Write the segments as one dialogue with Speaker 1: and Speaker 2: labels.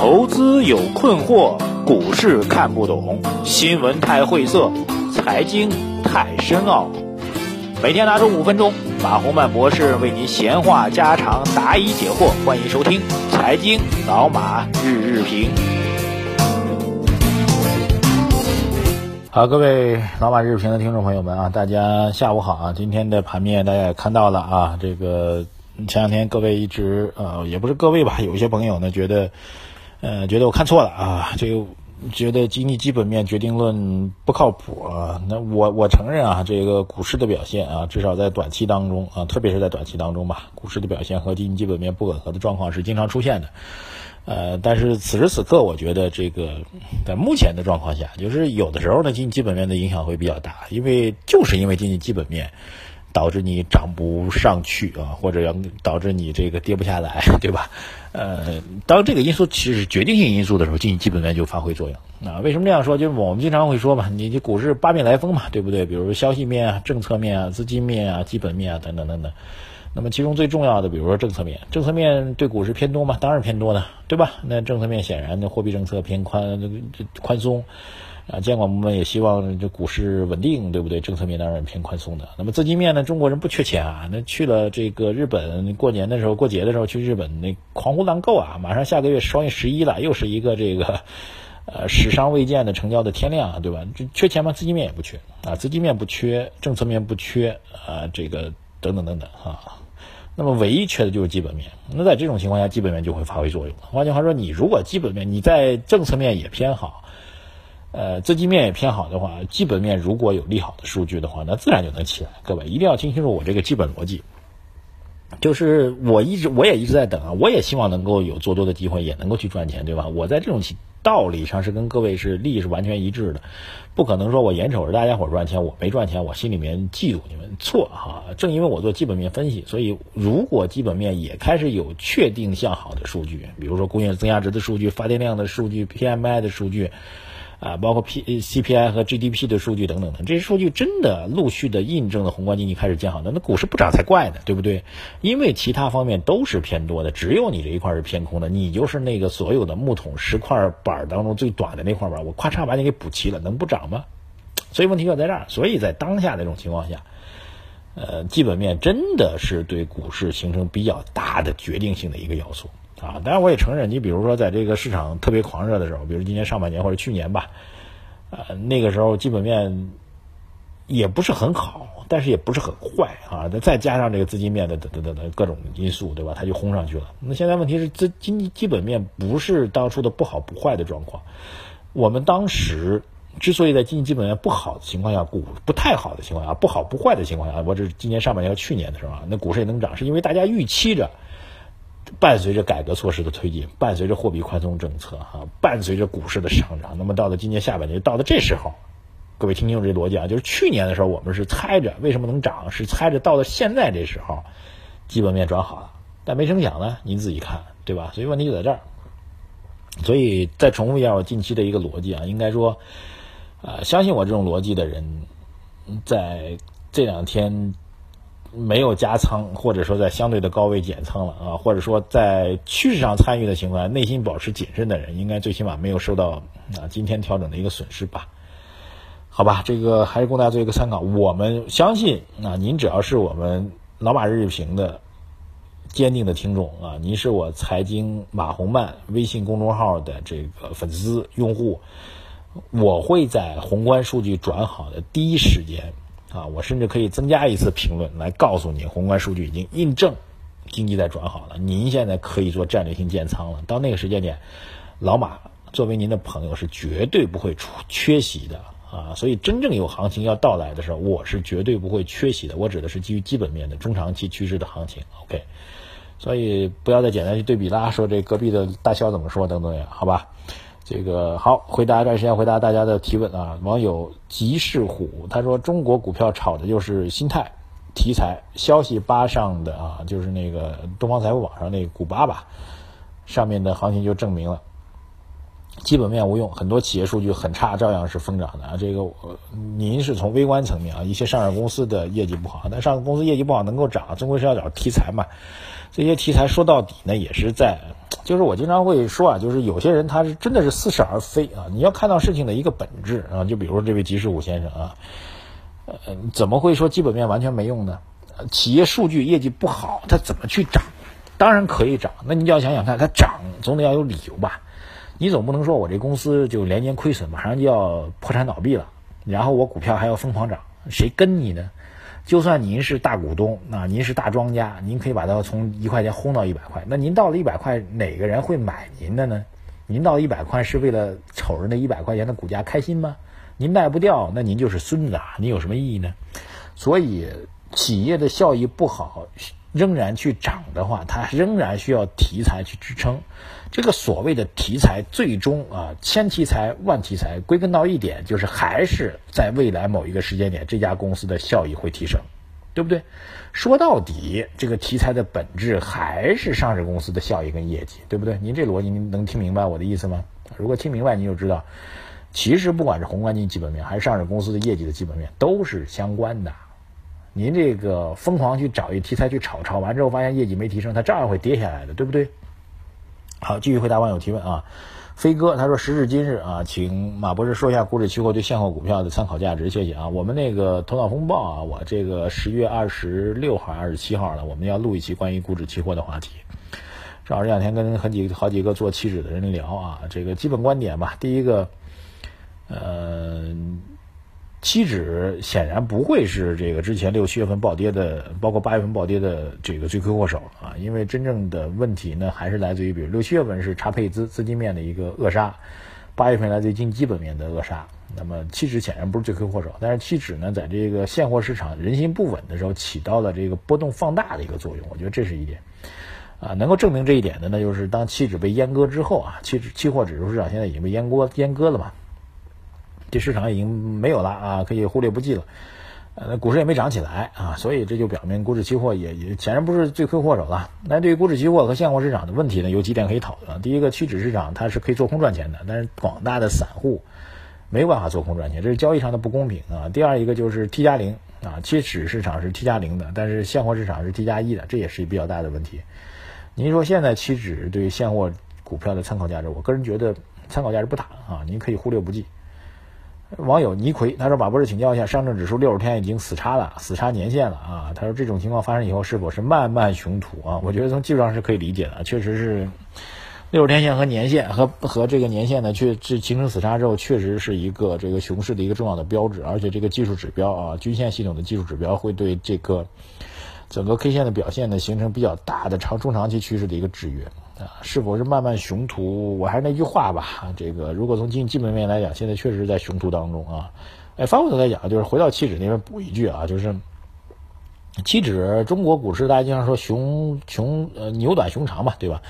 Speaker 1: 投资有困惑，股市看不懂，新闻太晦涩，财经太深奥。每天拿出五分钟，马洪曼博士为您闲话家常，答疑解惑。欢迎收听《财经老马日日评》。好，各位老马日日评的听众朋友们啊，大家下午好啊！今天的盘面大家也看到了啊，这个前两天各位一直呃，也不是各位吧，有一些朋友呢觉得。呃，觉得我看错了啊，这个觉得经济基本面决定论不靠谱啊。那我我承认啊，这个股市的表现啊，至少在短期当中啊，特别是在短期当中吧，股市的表现和经济基本面不吻合的状况是经常出现的。呃，但是此时此刻，我觉得这个在目前的状况下，就是有的时候呢，经济基本面的影响会比较大，因为就是因为经济基本面。导致你涨不上去啊，或者要导致你这个跌不下来，对吧？呃，当这个因素其实是决定性因素的时候，经济基本面就发挥作用。啊，为什么这样说？就是我们经常会说嘛，你这股市八面来风嘛，对不对？比如消息面啊、政策面啊、资金面啊、基本面啊等等等等。那么其中最重要的，比如说政策面，政策面对股市偏多吗？当然偏多的，对吧？那政策面显然的货币政策偏宽，宽松。啊，监管部门也希望这股市稳定，对不对？政策面当然偏宽松的。那么资金面呢？中国人不缺钱啊，那去了这个日本过年的时候、过节的时候去日本，那狂呼浪购啊！马上下个月双月十一了，又是一个这个呃史上未见的成交的天量啊，对吧？这缺钱吗？资金面也不缺啊，资金面不缺，政策面不缺啊，这个等等等等啊。那么唯一缺的就是基本面。那在这种情况下，基本面就会发挥作用。换句话说，你如果基本面你在政策面也偏好。呃，资金面也偏好的话，基本面如果有利好的数据的话，那自然就能起来。各位一定要听清楚我这个基本逻辑，就是我一直我也一直在等啊，我也希望能够有做多的机会，也能够去赚钱，对吧？我在这种道理上是跟各位是利益是完全一致的，不可能说我眼瞅着大家伙赚钱，我没赚钱，我心里面嫉妒你们，错哈。正因为我做基本面分析，所以如果基本面也开始有确定向好的数据，比如说工业增加值的数据、发电量的数据、PMI 的数据。啊，包括 P C P I 和 G D P 的数据等等的，这些数据真的陆续的印证了宏观经济开始见好的，那股市不涨才怪呢，对不对？因为其他方面都是偏多的，只有你这一块是偏空的，你就是那个所有的木桶十块板当中最短的那块板，我咔嚓把你给补齐了，能不涨吗？所以问题就在这儿，所以在当下这种情况下，呃，基本面真的是对股市形成比较大的决定性的一个要素。啊，当然我也承认，你比如说在这个市场特别狂热的时候，比如今年上半年或者去年吧，呃，那个时候基本面也不是很好，但是也不是很坏啊。再加上这个资金面的等等等等各种因素，对吧？它就轰上去了。那现在问题是资经济基本面不是当初的不好不坏的状况。我们当时之所以在经济基本面不好的情况下，股不太好的情况下，不好不坏的情况下，我这是今年上半年和去年的时候啊，那股市也能涨，是因为大家预期着。伴随着改革措施的推进，伴随着货币宽松政策，哈，伴随着股市的上涨，那么到了今年下半年，到了这时候，各位听清楚这逻辑啊，就是去年的时候我们是猜着为什么能涨，是猜着到了现在这时候，基本面转好了，但没成想呢，您自己看，对吧？所以问题就在这儿。所以再重复一下我近期的一个逻辑啊，应该说，呃，相信我这种逻辑的人，在这两天。没有加仓，或者说在相对的高位减仓了啊，或者说在趋势上参与的情况下，内心保持谨慎的人，应该最起码没有受到啊今天调整的一个损失吧？好吧，这个还是供大家做一个参考。我们相信啊，您只要是我们老马日日评的坚定的听众啊，您是我财经马红曼微信公众号的这个粉丝用户，我会在宏观数据转好的第一时间。啊，我甚至可以增加一次评论来告诉你，宏观数据已经印证经济在转好了。您现在可以做战略性建仓了。到那个时间点，老马作为您的朋友是绝对不会出缺席的啊。所以真正有行情要到来的时候，我是绝对不会缺席的。我指的是基于基本面的中长期趋势的行情。OK，所以不要再简单去对比啦，说这隔壁的大肖怎么说等等呀，好吧？这个好，回答一段时间回答大家的提问啊。网友吉士虎他说：“中国股票炒的就是心态、题材、消息吧上的啊，就是那个东方财富网上那个股吧吧，上面的行情就证明了基本面无用，很多企业数据很差，照样是疯涨的啊。这个您是从微观层面啊，一些上市公司的业绩不好，但上市公司业绩不好能够涨，终归是要找题材嘛。这些题材说到底呢，也是在。”就是我经常会说啊，就是有些人他是真的是似是而非啊。你要看到事情的一个本质啊，就比如说这位吉士武先生啊，呃，怎么会说基本面完全没用呢？企业数据业绩不好，它怎么去涨？当然可以涨，那你就要想想看，它涨总得要有理由吧？你总不能说我这公司就连年亏损，马上就要破产倒闭了，然后我股票还要疯狂涨，谁跟你呢？就算您是大股东，那您是大庄家，您可以把它从一块钱轰到一百块。那您到了一百块，哪个人会买您的呢？您到一百块是为了瞅着那一百块钱的股价开心吗？您卖不掉，那您就是孙子啊！您有什么意义呢？所以，企业的效益不好。仍然去涨的话，它仍然需要题材去支撑。这个所谓的题材，最终啊，千题材万题材，归根到一点，就是还是在未来某一个时间点，这家公司的效益会提升，对不对？说到底，这个题材的本质还是上市公司的效益跟业绩，对不对？您这逻辑您能听明白我的意思吗？如果听明白，你就知道，其实不管是宏观经济基本面，还是上市公司的业绩的基本面，都是相关的。您这个疯狂去找一题材去炒，炒完之后发现业绩没提升，它照样会跌下来的，对不对？好，继续回答网友提问啊。飞哥他说：时至今日啊，请马博士说一下股指期货对现货股票的参考价值，谢谢啊。我们那个头脑风暴啊，我这个十月二十六号、二十七号了，我们要录一期关于股指期货的话题。正好这两天跟很几好几个做期指的人聊啊，这个基本观点吧。第一个，呃。期指显然不会是这个之前六七月份暴跌的，包括八月份暴跌的这个罪魁祸首啊，因为真正的问题呢，还是来自于比如六七月份是查配资资金面的一个扼杀，八月份来自于经济基本面的扼杀。那么期指显然不是罪魁祸首，但是期指呢，在这个现货市场人心不稳的时候，起到了这个波动放大的一个作用。我觉得这是一点啊，能够证明这一点的呢，就是当期指被阉割之后啊，期指期货指数市场现在已经被阉割阉割了嘛。这市场已经没有了啊，可以忽略不计了。呃，股市也没涨起来啊，所以这就表明股指期货也也显然不是罪魁祸首了。那对于股指期货和现货市场的问题呢，有几点可以讨论。第一个，期指市场它是可以做空赚钱的，但是广大的散户没有办法做空赚钱，这是交易上的不公平啊。第二一个就是 T 加零啊，期指市场是 T 加零的，但是现货市场是 T 加一的，这也是比较大的问题。您说现在期指对现货股票的参考价值，我个人觉得参考价值不大啊，您可以忽略不计。网友倪奎他说：“马博士，请教一下，上证指数六十天已经死叉了，死叉年线了啊。他说这种情况发生以后，是否是漫漫雄途啊？我觉得从技术上是可以理解的，确实是六十天线和年线和和这个年线呢，确这形成死叉之后，确实是一个这个熊市的一个重要的标志，而且这个技术指标啊，均线系统的技术指标会对这个整个 K 线的表现呢，形成比较大的长中长期趋势的一个制约。”是否是漫漫雄途？我还是那句话吧，这个如果从经济基本面来讲，现在确实是在雄途当中啊。哎，反过头来讲，就是回到期指那边补一句啊，就是期指中国股市，大家经常说熊熊呃牛短熊长嘛，对吧？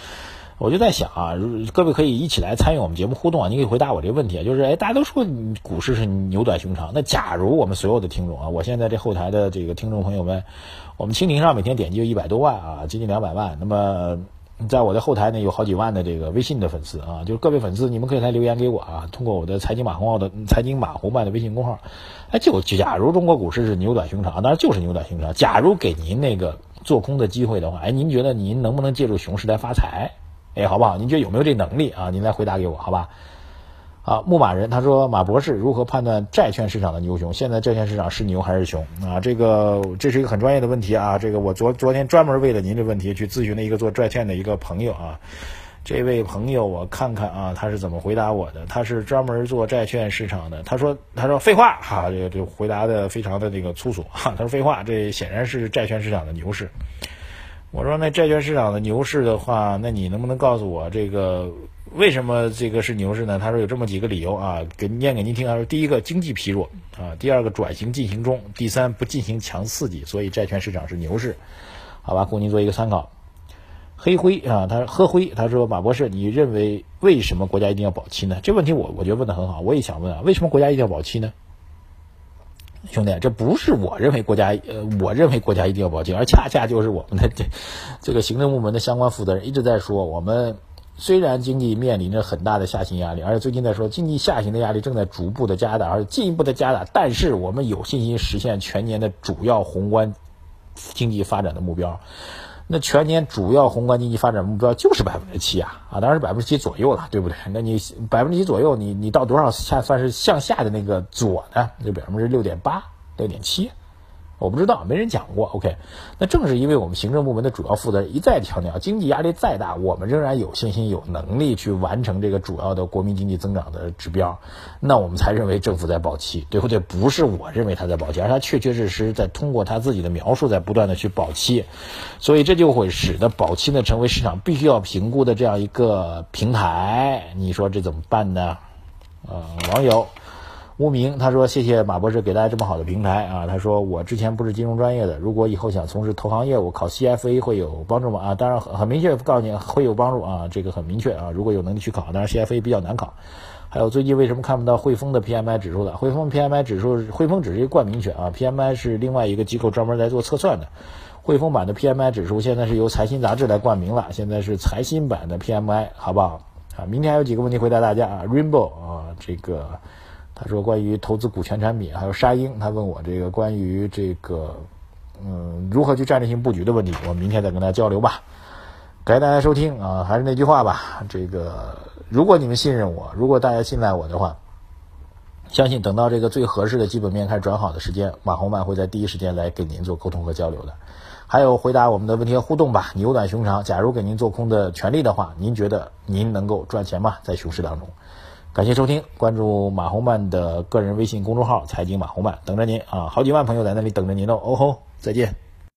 Speaker 1: 我就在想啊，各位可以一起来参与我们节目互动啊，你可以回答我这个问题啊，就是哎，大家都说股市是牛短熊长，那假如我们所有的听众啊，我现在这后台的这个听众朋友们，我们蜻蜓上每天点击有一百多万啊，接近两百万，那么。在我的后台呢，有好几万的这个微信的粉丝啊，就是各位粉丝，你们可以来留言给我啊，通过我的财经马洪奥的财经马红漫的微信公号，哎，就假如中国股市是牛短熊长，当然就是牛短熊长。假如给您那个做空的机会的话，哎，您觉得您能不能借助熊市来发财？哎，好不好？您觉得有没有这能力啊？您来回答给我，好吧？啊，牧马人他说：“马博士如何判断债券市场的牛熊？现在债券市场是牛还是熊啊？这个这是一个很专业的问题啊。这个我昨昨天专门为了您这问题去咨询了一个做债券的一个朋友啊。这位朋友我看看啊，他是怎么回答我的？他是专门做债券市场的。他说他说废话哈，这个就回答的非常的那个粗俗哈。他说废话，这显然是债券市场的牛市。我说那债券市场的牛市的话，那你能不能告诉我这个？”为什么这个是牛市呢？他说有这么几个理由啊，给念给您听。他说，第一个经济疲弱啊，第二个转型进行中，第三不进行强刺激，所以债券市场是牛市，好吧，供您做一个参考。黑灰啊，他说喝灰，他说马博士，你认为为什么国家一定要保期呢？这问题我我觉得问的很好，我也想问啊，为什么国家一定要保期呢？兄弟，这不是我认为国家呃，我认为国家一定要保警，而恰恰就是我们的这这个行政部门的相关负责人一直在说我们。虽然经济面临着很大的下行压力，而且最近在说经济下行的压力正在逐步的加大，而且进一步的加大，但是我们有信心实现全年的主要宏观经济发展的目标。那全年主要宏观经济发展目标就是百分之七啊啊，当然是百分之七左右了，对不对？那你百分之七左右，你你到多少下算是向下的那个左呢？就百分之六点八、六点七。我不知道，没人讲过。OK，那正是因为我们行政部门的主要负责人一再强调，经济压力再大，我们仍然有信心、有能力去完成这个主要的国民经济增长的指标，那我们才认为政府在保期，对不对？不是我认为他在保期，而他确确实实在通过他自己的描述在不断的去保期，所以这就会使得保期呢成为市场必须要评估的这样一个平台。你说这怎么办呢？呃，网友。无名他说：“谢谢马博士给大家这么好的平台啊。”他说：“我之前不是金融专业的，如果以后想从事投行业务，考 CFA 会有帮助吗？”啊，当然很很明确告诉你会有帮助啊，这个很明确啊。如果有能力去考，当然 CFA 比较难考。还有最近为什么看不到汇丰的 PMI 指数了？汇丰 PMI 指数，汇丰只是一个冠名权啊，PMI 是另外一个机构专门来做测算的。汇丰版的 PMI 指数现在是由财新杂志来冠名了，现在是财新版的 PMI，好不好？啊，明天还有几个问题回答大家啊，Rainbow 啊，这个。他说：“关于投资股权产品，还有沙鹰，他问我这个关于这个，嗯，如何去战略性布局的问题，我明天再跟大家交流吧。感谢大家收听啊，还是那句话吧，这个如果你们信任我，如果大家信赖我的话，相信等到这个最合适的基本面开始转好的时间，马红曼会在第一时间来给您做沟通和交流的。还有回答我们的问题和互动吧，牛短熊长。假如给您做空的权利的话，您觉得您能够赚钱吗？在熊市当中？”感谢收听，关注马红漫的个人微信公众号“财经马红漫”，等着您啊！好几万朋友在那里等着您呢。哦吼，再见。